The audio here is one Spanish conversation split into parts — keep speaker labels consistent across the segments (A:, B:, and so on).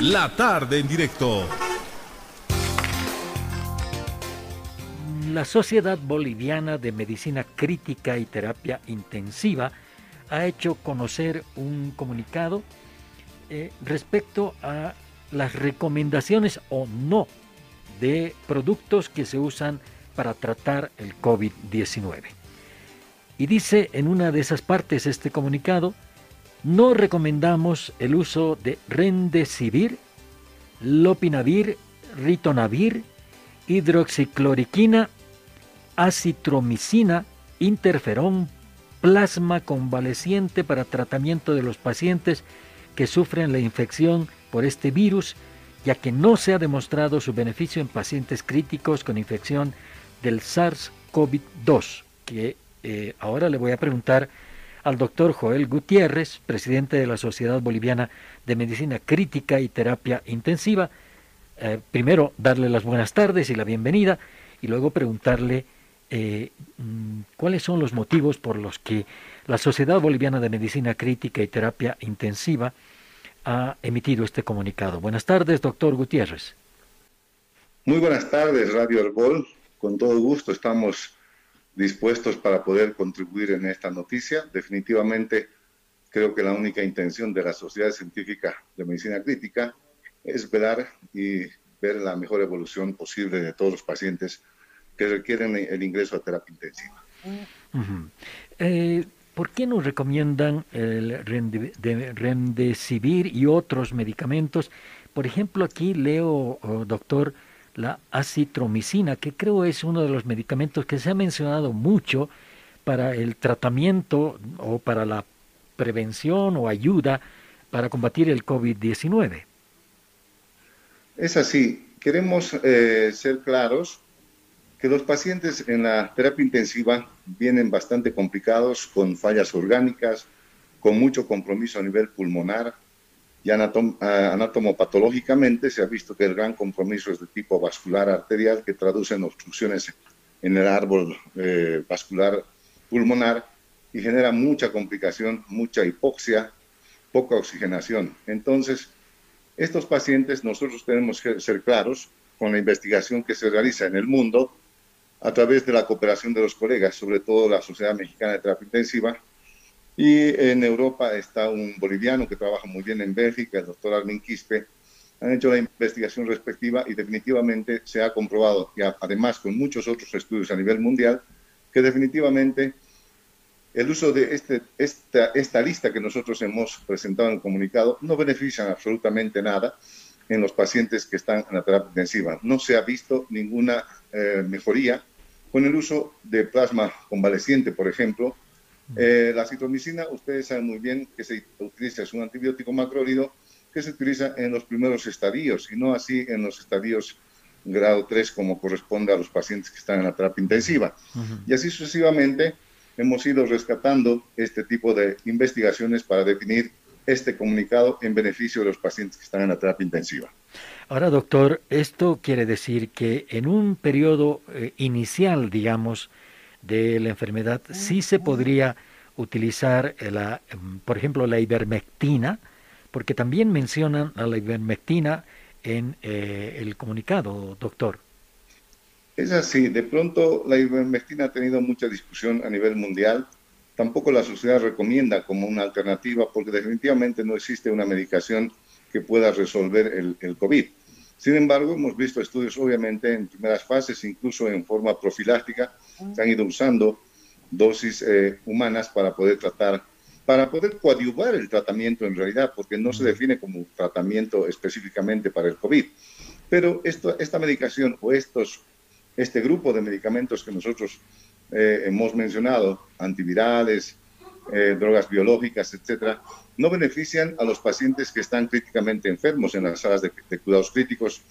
A: La tarde en directo.
B: La Sociedad Boliviana de Medicina Crítica y Terapia Intensiva ha hecho conocer un comunicado eh, respecto a las recomendaciones o no de productos que se usan para tratar el COVID-19. Y dice en una de esas partes este comunicado, no recomendamos el uso de Rendesivir, Lopinavir, Ritonavir, hidroxicloriquina, acitromicina, interferón, plasma convaleciente para tratamiento de los pacientes que sufren la infección por este virus, ya que no se ha demostrado su beneficio en pacientes críticos con infección del SARS-CoV-2, que eh, ahora le voy a preguntar al doctor Joel Gutiérrez, presidente de la Sociedad Boliviana de Medicina Crítica y Terapia Intensiva. Eh, primero, darle las buenas tardes y la bienvenida y luego preguntarle eh, mm, cuáles son los motivos por los que la Sociedad Boliviana de Medicina Crítica y Terapia Intensiva ha emitido este comunicado. Buenas tardes, doctor Gutiérrez.
C: Muy buenas tardes, Radio Herbol. Con todo gusto estamos dispuestos para poder contribuir en esta noticia. Definitivamente creo que la única intención de la Sociedad Científica de Medicina Crítica es velar y ver la mejor evolución posible de todos los pacientes que requieren el ingreso a terapia intensiva.
B: Eh, ¿Por qué nos recomiendan el Remdesivir y otros medicamentos? Por ejemplo, aquí leo, oh, doctor, la acitromicina, que creo es uno de los medicamentos que se ha mencionado mucho para el tratamiento o para la prevención o ayuda para combatir el COVID-19.
C: Es así. Queremos eh, ser claros que los pacientes en la terapia intensiva vienen bastante complicados, con fallas orgánicas, con mucho compromiso a nivel pulmonar, y anatomopatológicamente se ha visto que el gran compromiso es de tipo vascular arterial que traduce en obstrucciones en el árbol eh, vascular pulmonar y genera mucha complicación, mucha hipoxia, poca oxigenación. Entonces, estos pacientes nosotros tenemos que ser claros con la investigación que se realiza en el mundo a través de la cooperación de los colegas, sobre todo la Sociedad Mexicana de Terapia Intensiva, y en Europa está un boliviano que trabaja muy bien en Bélgica, el doctor Armin Quispe. Han hecho la investigación respectiva y definitivamente se ha comprobado, y además con muchos otros estudios a nivel mundial, que definitivamente el uso de este, esta, esta lista que nosotros hemos presentado en el comunicado no beneficia absolutamente nada en los pacientes que están en la terapia intensiva. No se ha visto ninguna eh, mejoría con el uso de plasma convaleciente, por ejemplo, eh, la citromicina, ustedes saben muy bien que se utiliza, es un antibiótico macrólido que se utiliza en los primeros estadios y no así en los estadios grado 3 como corresponde a los pacientes que están en la terapia intensiva. Y así sucesivamente hemos ido rescatando este tipo de investigaciones para definir este comunicado en beneficio de los pacientes que están en la terapia intensiva.
B: Ahora, doctor, esto quiere decir que en un periodo eh, inicial, digamos, de la enfermedad, sí se podría utilizar, la, em, por ejemplo, la ivermectina, porque también mencionan a la ivermectina en eh, el comunicado, doctor.
C: Es así, de pronto la ivermectina ha tenido mucha discusión a nivel mundial. Tampoco la sociedad recomienda como una alternativa porque definitivamente no existe una medicación que pueda resolver el, el COVID. Sin embargo, hemos visto estudios, obviamente, en primeras fases, incluso en forma profiláctica, se han ido usando dosis eh, humanas para poder tratar, para poder coadyuvar el tratamiento en realidad, porque no se define como tratamiento específicamente para el COVID. Pero esto, esta medicación o estos, este grupo de medicamentos que nosotros eh, hemos mencionado, antivirales, eh, drogas biológicas, etcétera, no benefician a los pacientes que están críticamente enfermos en las salas de, cuidados críticos.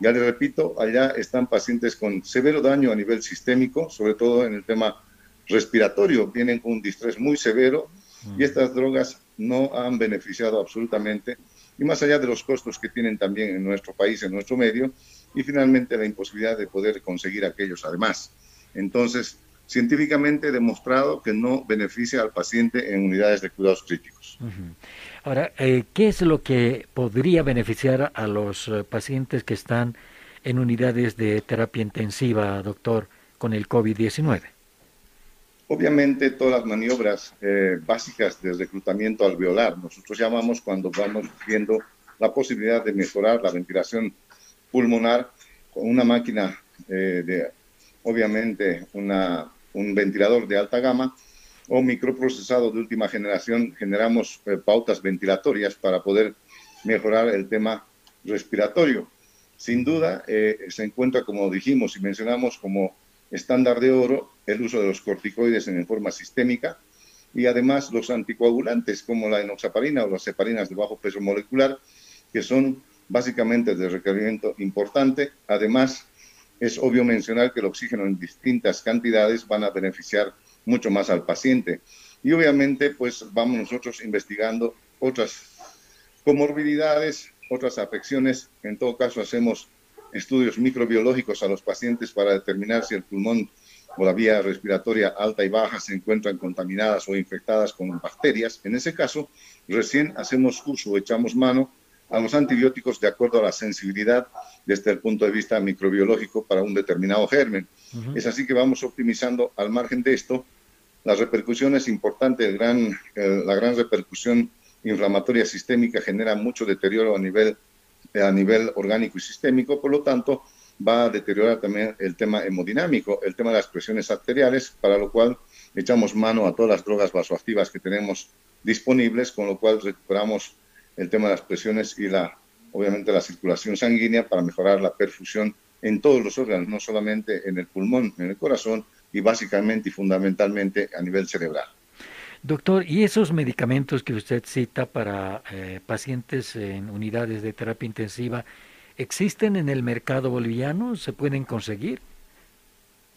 C: Ya les repito, allá están pacientes con severo daño a nivel sistémico, sobre todo en el tema respiratorio, vienen con un distrés muy severo y estas drogas no han beneficiado absolutamente. Y más allá de los costos que tienen también en nuestro país, en nuestro medio, y finalmente la imposibilidad de poder conseguir aquellos además. Entonces, científicamente demostrado que no beneficia al paciente en unidades de cuidados críticos.
B: Ahora, eh, ¿qué es lo que podría beneficiar a los eh, pacientes que están en unidades de terapia intensiva, doctor, con el COVID-19?
C: Obviamente todas las maniobras eh, básicas de reclutamiento alveolar, nosotros llamamos cuando vamos viendo la posibilidad de mejorar la ventilación pulmonar con una máquina de, obviamente, una, un ventilador de alta gama o microprocesado de última generación, generamos eh, pautas ventilatorias para poder mejorar el tema respiratorio. Sin duda, eh, se encuentra, como dijimos y mencionamos, como estándar de oro el uso de los corticoides en forma sistémica y además los anticoagulantes como la enoxaparina o las heparinas de bajo peso molecular, que son básicamente de requerimiento importante. Además, es obvio mencionar que el oxígeno en distintas cantidades van a beneficiar mucho más al paciente. Y obviamente, pues vamos nosotros investigando otras comorbilidades, otras afecciones. En todo caso, hacemos estudios microbiológicos a los pacientes para determinar si el pulmón o la vía respiratoria alta y baja se encuentran contaminadas o infectadas con bacterias. En ese caso, recién hacemos uso, echamos mano a los antibióticos de acuerdo a la sensibilidad desde el punto de vista microbiológico para un determinado germen. Es así que vamos optimizando al margen de esto las repercusiones importantes, el gran, la gran repercusión inflamatoria sistémica genera mucho deterioro a nivel, a nivel orgánico y sistémico, por lo tanto va a deteriorar también el tema hemodinámico, el tema de las presiones arteriales, para lo cual echamos mano a todas las drogas vasoactivas que tenemos disponibles, con lo cual recuperamos el tema de las presiones y la, obviamente la circulación sanguínea para mejorar la perfusión en todos los órganos, no solamente en el pulmón, en el corazón y básicamente y fundamentalmente a nivel cerebral.
B: Doctor, ¿y esos medicamentos que usted cita para eh, pacientes en unidades de terapia intensiva existen en el mercado boliviano? ¿Se pueden conseguir?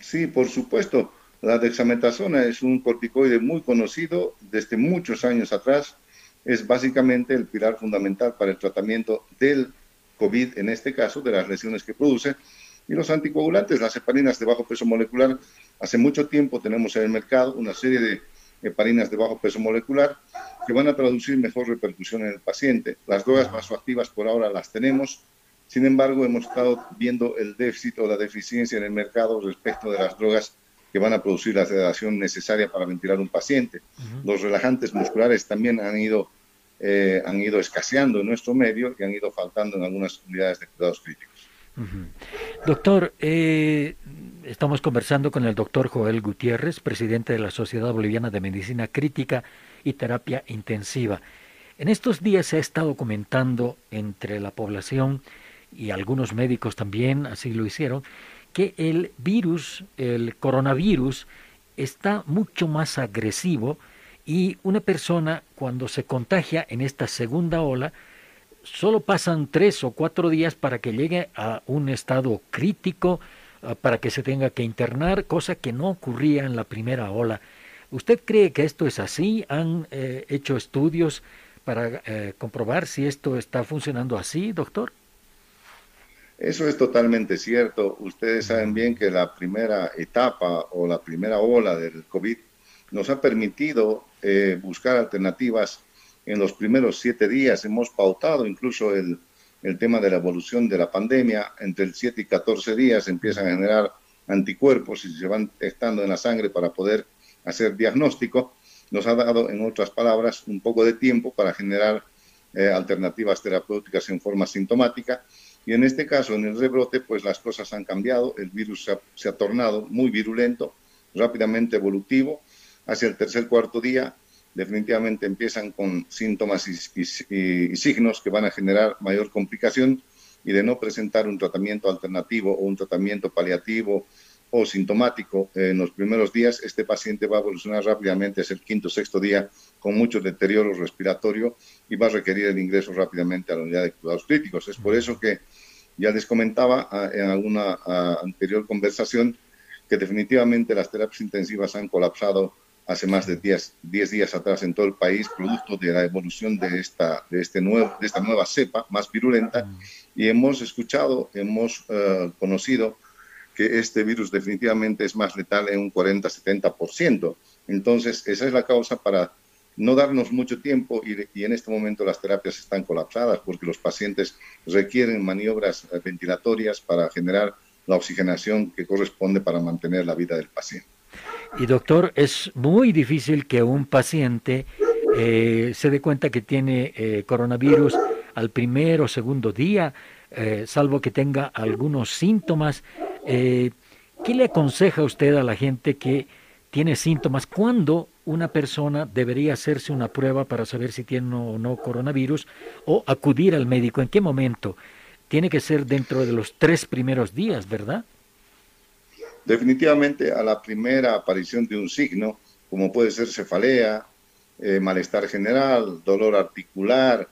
C: Sí, por supuesto. La dexametasona es un corticoide muy conocido desde muchos años atrás es básicamente el pilar fundamental para el tratamiento del COVID, en este caso, de las lesiones que produce. Y los anticoagulantes, las heparinas de bajo peso molecular, hace mucho tiempo tenemos en el mercado una serie de heparinas de bajo peso molecular que van a traducir mejor repercusión en el paciente. Las drogas vasoactivas por ahora las tenemos, sin embargo hemos estado viendo el déficit o la deficiencia en el mercado respecto de las drogas que van a producir la sedación necesaria para ventilar un paciente. Los relajantes musculares también han ido, eh, han ido escaseando en nuestro medio y han ido faltando en algunas unidades de cuidados críticos.
B: Doctor, eh, estamos conversando con el doctor Joel Gutiérrez, presidente de la Sociedad Boliviana de Medicina Crítica y Terapia Intensiva. En estos días se ha estado comentando entre la población y algunos médicos también así lo hicieron, que el virus, el coronavirus, está mucho más agresivo y una persona cuando se contagia en esta segunda ola, solo pasan tres o cuatro días para que llegue a un estado crítico, ah, para que se tenga que internar, cosa que no ocurría en la primera ola. ¿Usted cree que esto es así? ¿Han eh, hecho estudios para eh, comprobar si esto está funcionando así, doctor?
C: Eso es totalmente cierto. Ustedes saben bien que la primera etapa o la primera ola del COVID nos ha permitido eh, buscar alternativas en los primeros siete días. Hemos pautado incluso el, el tema de la evolución de la pandemia. Entre el 7 y 14 días empiezan a generar anticuerpos y se van estando en la sangre para poder hacer diagnóstico. Nos ha dado, en otras palabras, un poco de tiempo para generar eh, alternativas terapéuticas en forma sintomática y en este caso, en el rebrote, pues las cosas han cambiado, el virus se ha, tornado muy virulento, rápidamente evolutivo. Hacia el tercer, cuarto día, definitivamente empiezan con síntomas y, signos que van a generar mayor complicación y de no presentar un tratamiento alternativo o un tratamiento paliativo o sintomático en los primeros días, este paciente va a evolucionar rápidamente hacia el quinto, sexto día con mucho deterioro respiratorio y va a requerir el ingreso rápidamente a la unidad de cuidados críticos. Es por eso que ya les comentaba ah, en alguna ah, anterior conversación que definitivamente las terapias intensivas han colapsado hace más de 10, días atrás en todo el país, producto de la evolución de esta, de este nuevo, de esta nueva cepa más virulenta, y hemos escuchado, hemos ah, conocido que este virus definitivamente es más letal en un 40-70%. Entonces, esa es la causa para no darnos mucho tiempo y, en este momento las terapias están colapsadas porque los pacientes requieren maniobras eh, ventilatorias para generar la oxigenación que corresponde para mantener la vida del paciente.
B: Y doctor, es muy difícil que un paciente eh, se dé cuenta que tiene eh, coronavirus al primer o segundo día, salvo que tenga algunos síntomas. ¿Qué le aconseja usted a la gente que tiene síntomas? ¿Cuándo una persona debería hacerse una prueba para saber si tiene o no coronavirus o acudir al médico. ¿En qué momento? Tiene que ser dentro de los tres primeros días, ¿verdad?
C: Definitivamente a la primera aparición de un signo, como puede ser cefalea, eh, malestar general, dolor articular,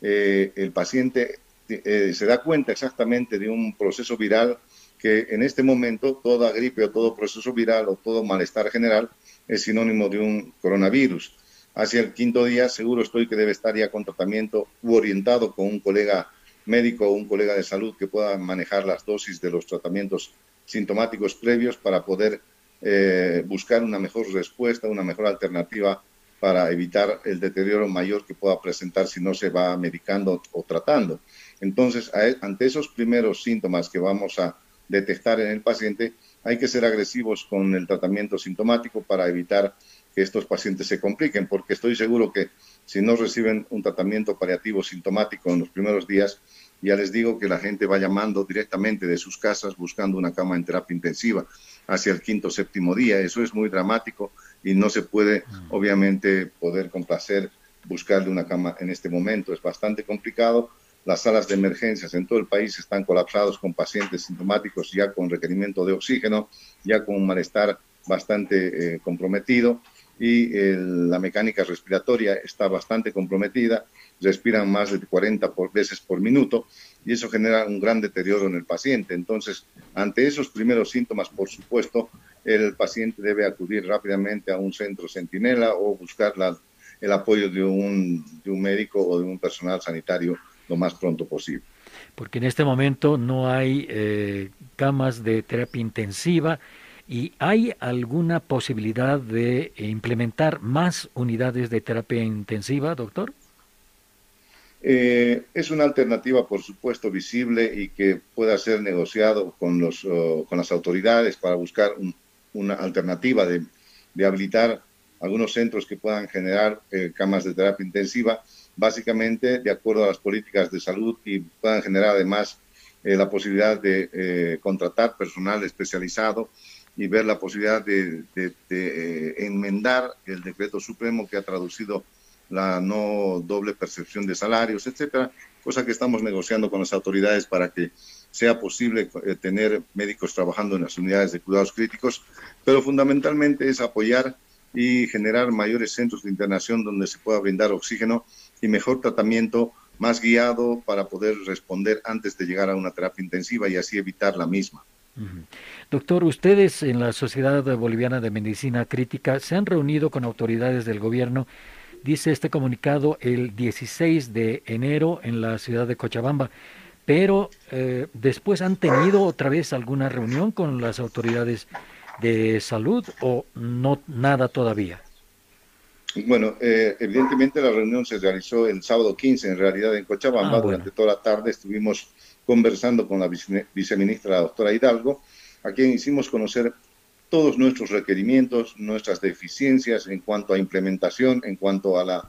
C: eh, el paciente eh, se da cuenta exactamente de un proceso viral que en este momento toda gripe o todo proceso viral o todo malestar general es sinónimo de un coronavirus. Hacia el quinto día seguro estoy que debe estar ya con tratamiento u orientado con un colega médico o un colega de salud que pueda manejar las dosis de los tratamientos sintomáticos previos para poder eh, buscar una mejor respuesta, una mejor alternativa para evitar el deterioro mayor que pueda presentar si no se va medicando o tratando. Entonces, e, ante esos primeros síntomas que vamos a detectar en el paciente, hay que ser agresivos con el tratamiento sintomático para evitar que estos pacientes se compliquen, porque estoy seguro que si no reciben un tratamiento paliativo sintomático en los primeros días, ya les digo que la gente va llamando directamente de sus casas buscando una cama en terapia intensiva hacia el quinto o séptimo día. Eso es muy dramático y no se puede, mm. obviamente, poder complacer buscarle una cama en este momento. Es bastante complicado las salas de emergencias en todo el país están colapsados con pacientes sintomáticos ya con requerimiento de oxígeno, ya con un malestar bastante eh, comprometido y la mecánica respiratoria está bastante comprometida, respiran más de 40 veces por minuto y eso genera un gran deterioro en el paciente. Entonces, ante esos primeros síntomas, por supuesto, el paciente debe acudir rápidamente a un centro centinela o buscar el apoyo de un, de un médico o de un personal sanitario lo más pronto posible.
B: Porque en este momento no hay eh, camas de terapia intensiva y hay alguna posibilidad de implementar más unidades de terapia intensiva, doctor.
C: Eh, es una alternativa, por supuesto, visible y que pueda ser negociado con, los, con las autoridades para buscar una alternativa de, de, habilitar algunos centros que puedan generar eh, camas de terapia intensiva básicamente de acuerdo a las políticas de salud y puedan generar además eh, la posibilidad de eh, contratar personal especializado y ver la posibilidad de, eh, enmendar el decreto supremo que ha traducido la no doble percepción de salarios, etcétera, cosa que estamos negociando con las autoridades para que sea posible tener médicos trabajando en las unidades de cuidados críticos, pero fundamentalmente es apoyar y generar mayores centros de internación donde se pueda brindar oxígeno y mejor tratamiento más guiado para poder responder antes de llegar a una terapia intensiva y así evitar la misma.
B: Doctor, ustedes en la Sociedad Boliviana de Medicina Crítica se han reunido con autoridades del gobierno, dice este comunicado, el 16 de enero en la ciudad de Cochabamba, pero eh, después han tenido otra vez alguna reunión con las autoridades de salud o no nada todavía.
C: Bueno, eh, evidentemente la reunión se realizó el sábado 15, en realidad en Cochabamba. Ah, Durante toda la tarde estuvimos conversando con la viceministra, la doctora Hidalgo, a quien hicimos conocer todos nuestros requerimientos, nuestras deficiencias en cuanto a implementación, en cuanto a la,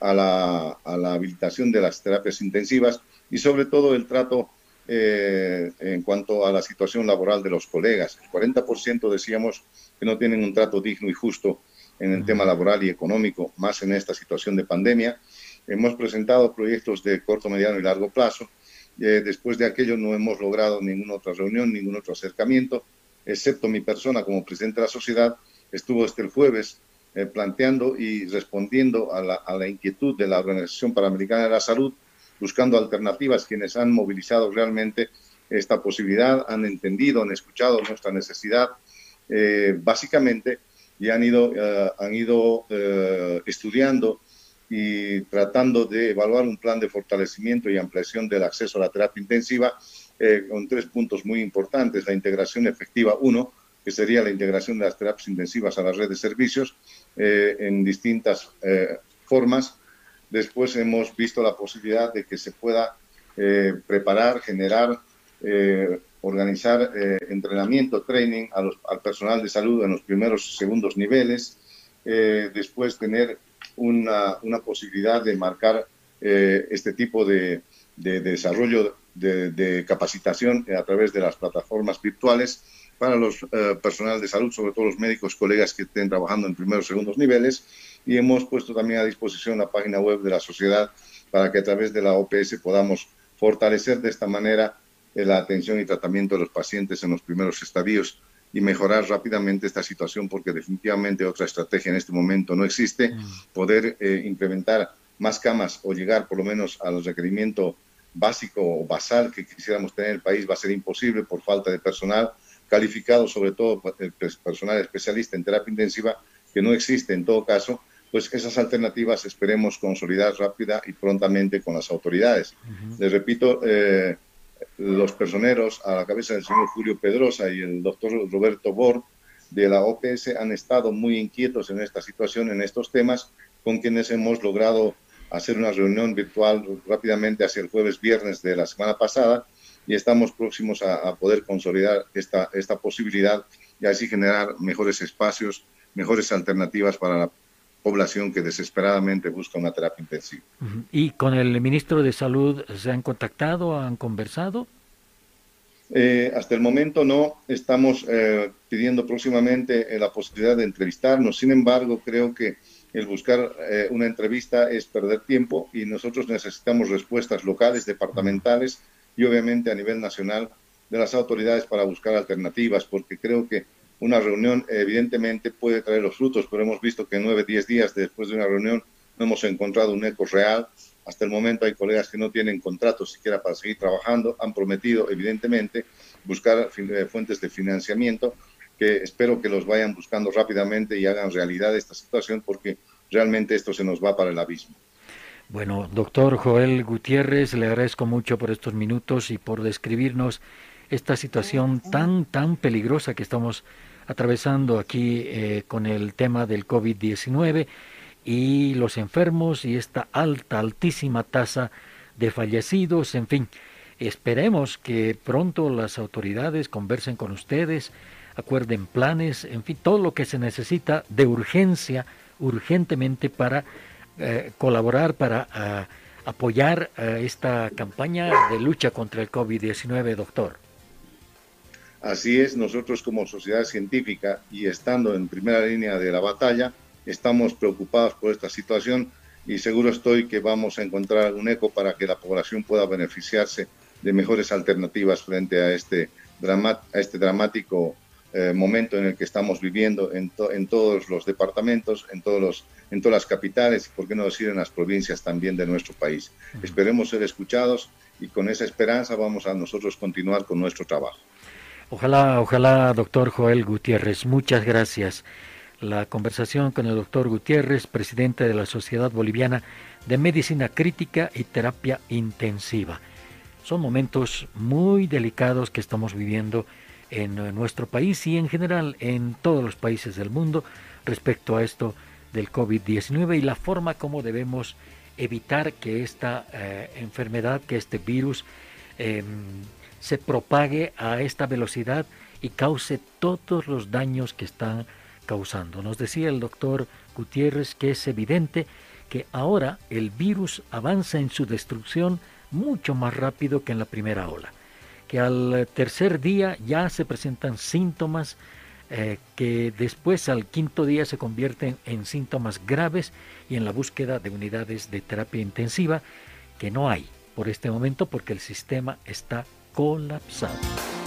C: a la, a la habilitación de las terapias intensivas y sobre todo el trato eh, en cuanto a la situación laboral de los colegas. El 40% decíamos que no tienen un trato digno y justo en el tema laboral y económico, más en esta situación de pandemia. Hemos presentado proyectos de corto, mediano y largo plazo. Eh, después de aquello no hemos logrado ninguna otra reunión, ningún otro acercamiento, excepto mi persona como presidente de la sociedad, estuvo este el jueves eh, planteando y respondiendo a la, a la inquietud de la Organización Panamericana de la Salud, buscando alternativas, quienes han movilizado realmente esta posibilidad, han entendido, han escuchado nuestra necesidad, eh, básicamente y han ido, eh, han ido eh, estudiando y tratando de evaluar un plan de fortalecimiento y ampliación del acceso a la terapia intensiva eh, con tres puntos muy importantes. La integración efectiva, uno, que sería la integración de las terapias intensivas a la red de servicios eh, en distintas eh, formas. Después hemos visto la posibilidad de que se pueda preparar, generar, organizar entrenamiento, training al personal de salud en los primeros y segundos niveles. después tener una, una posibilidad de marcar eh, este tipo de, de, desarrollo de, de, capacitación a través de las plataformas virtuales para los eh, personal de salud, sobre todo los médicos colegas que estén trabajando en primeros y segundos niveles. Y hemos puesto también a disposición la página web de la sociedad para que a través de la OPS podamos fortalecer de esta manera eh, la atención y tratamiento de los pacientes en los primeros estadios y mejorar rápidamente esta situación porque definitivamente otra estrategia en este momento no existe. Mm. Poder eh, implementar más camas o llegar por lo menos al requerimiento básico o basal que quisiéramos tener en el país va a ser imposible por falta de personal calificado, sobre todo el personal especialista en terapia intensiva, que no existe en todo caso, pues esas alternativas esperemos consolidar rápida y prontamente con las autoridades. Les repito, eh, los personeros a la cabeza del señor Julio Pedrosa y el doctor Roberto Bor de la OPS han estado muy inquietos en esta situación, en estos temas, con quienes hemos logrado hacer una reunión virtual rápidamente hacia el jueves, viernes de la semana pasada y estamos próximos a, poder consolidar esta, esta posibilidad y así generar mejores espacios, mejores alternativas para la población que desesperadamente busca una terapia intensiva.
B: ¿Y con el ministro de Salud se han contactado, han conversado?
C: Eh, hasta el momento no, estamos eh, pidiendo próximamente eh, la posibilidad de entrevistarnos. Sin embargo, creo que el buscar una entrevista es perder tiempo y nosotros necesitamos respuestas locales, departamentales y obviamente a nivel nacional de las autoridades para buscar alternativas, porque creo que una reunión evidentemente puede traer los frutos, pero hemos visto que nueve, diez días después de una reunión no hemos encontrado un eco real. Hasta el momento hay colegas que no tienen contratos siquiera para seguir trabajando. Han prometido, evidentemente, buscar eh, fuentes de financiamiento que espero que los vayan buscando rápidamente y hagan realidad esta situación porque realmente esto se nos va para el abismo.
B: Bueno, doctor Joel Gutiérrez, le agradezco mucho por estos minutos y por describirnos esta situación tan, tan peligrosa que estamos atravesando aquí eh, con el tema del COVID-19 y los enfermos y esta alta, altísima tasa de fallecidos, en fin. Esperemos que pronto las autoridades conversen con ustedes, acuerden planes, en fin, todo lo que se necesita de urgencia, urgentemente para eh, colaborar, para ah, apoyar esta campaña de lucha contra el COVID-19, doctor.
C: Así es, nosotros como sociedad científica y estando en primera línea de la batalla, estamos preocupados por esta situación y seguro estoy que vamos a encontrar un eco para que la población pueda beneficiarse de mejores alternativas frente a este, a este dramático eh, momento en el que estamos viviendo en, en, todos los departamentos, en, todos los, en todas las capitales y, por qué no decir, en las provincias también de nuestro país. Esperemos ser escuchados y con esa esperanza vamos a nosotros continuar con nuestro trabajo.
B: Ojalá, ojalá, doctor Joel Gutiérrez. Muchas gracias. La conversación con el doctor Gutiérrez, presidente de la Sociedad Boliviana de Medicina Crítica y Terapia Intensiva. Son momentos muy delicados que estamos viviendo en nuestro país y en general en todos los países del mundo respecto a esto del COVID-19 y la forma como debemos evitar que esta eh, enfermedad, que este virus em, se propague a esta velocidad y cause todos los daños que están causando. Nos decía el doctor Gutiérrez que es evidente que ahora el virus avanza en su destrucción mucho más rápido que en la primera ola, que al tercer día ya se presentan síntomas eh, que después al quinto día se convierten en síntomas graves y en la búsqueda de unidades de terapia intensiva que no hay por este momento porque el sistema está colapsado.